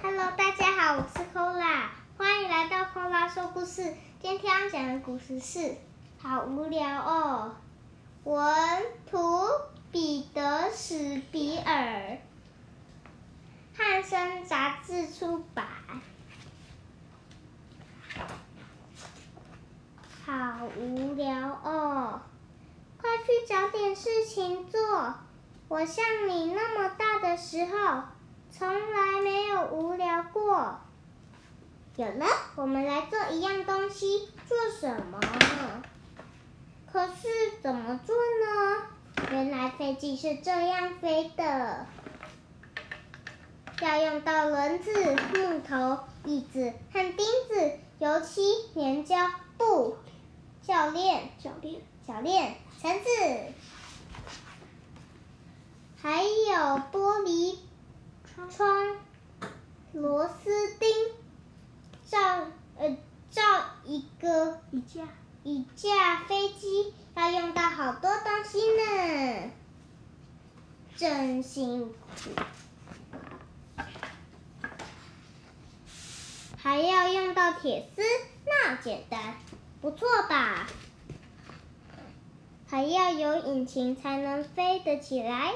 Hello，大家好，我是 Kola，欢迎来到 Kola 说故事。今天要讲的故事是，好无聊哦。文图彼得史比尔，汉森杂志出版。好无聊哦，快去找点事情做。我像你那么大的时候。从来没有无聊过。有了，我们来做一样东西，做什么？可是怎么做呢？原来飞机是这样飞的，要用到轮子、木头、椅子和钉子、油漆、粘胶、布、铰链、铰链、铰链、绳子，还有玻璃。窗、螺丝钉，造呃造一个一架一架飞机要用到好多东西呢，真辛苦。还要用到铁丝，那简单，不错吧？还要有引擎才能飞得起来，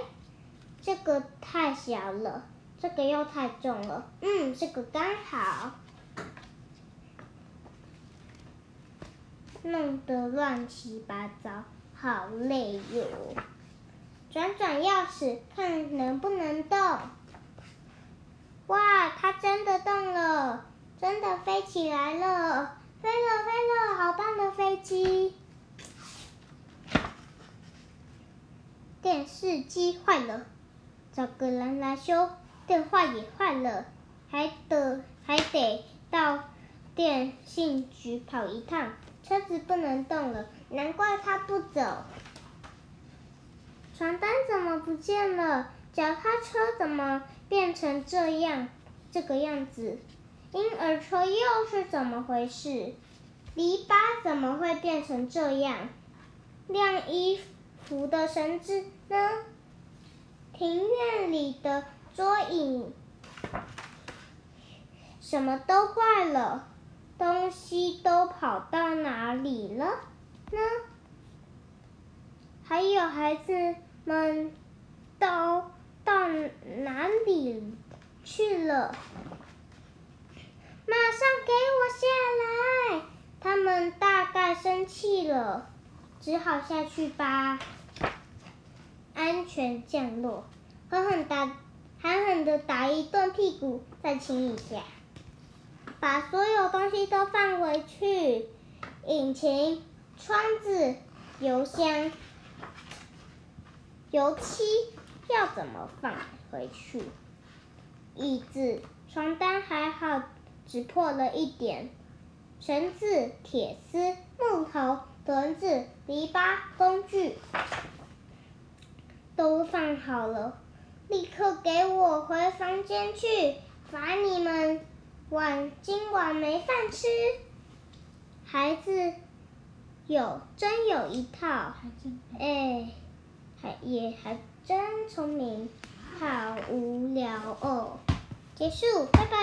这个太小了。这个又太重了，嗯，这个刚好，弄得乱七八糟，好累哟。转转钥匙，看能不能动。哇，它真的动了，真的飞起来了，飞了飞了，好棒的飞机。电视机坏了，找个人来修。电话也坏了，还得还得到电信局跑一趟。车子不能动了，难怪他不走。床单怎么不见了？脚踏车怎么变成这样这个样子？婴儿车又是怎么回事？篱笆怎么会变成这样？晾衣服的绳子呢？庭院里的。桌椅什么都坏了，东西都跑到哪里了呢？还有孩子们都到哪里去了？马上给我下来！他们大概生气了，只好下去吧。安全降落，狠狠打。狠狠的打一顿屁股，再亲一下，把所有东西都放回去。引擎、窗子、油箱、油漆要怎么放回去？椅子、床单还好，只破了一点。绳子、铁丝、木头、轮子、篱笆、工具都放好了。立刻给我回房间去！罚你们晚今晚没饭吃。孩子有真有一套，哎，还也还真聪明，好无聊哦。结束，拜拜。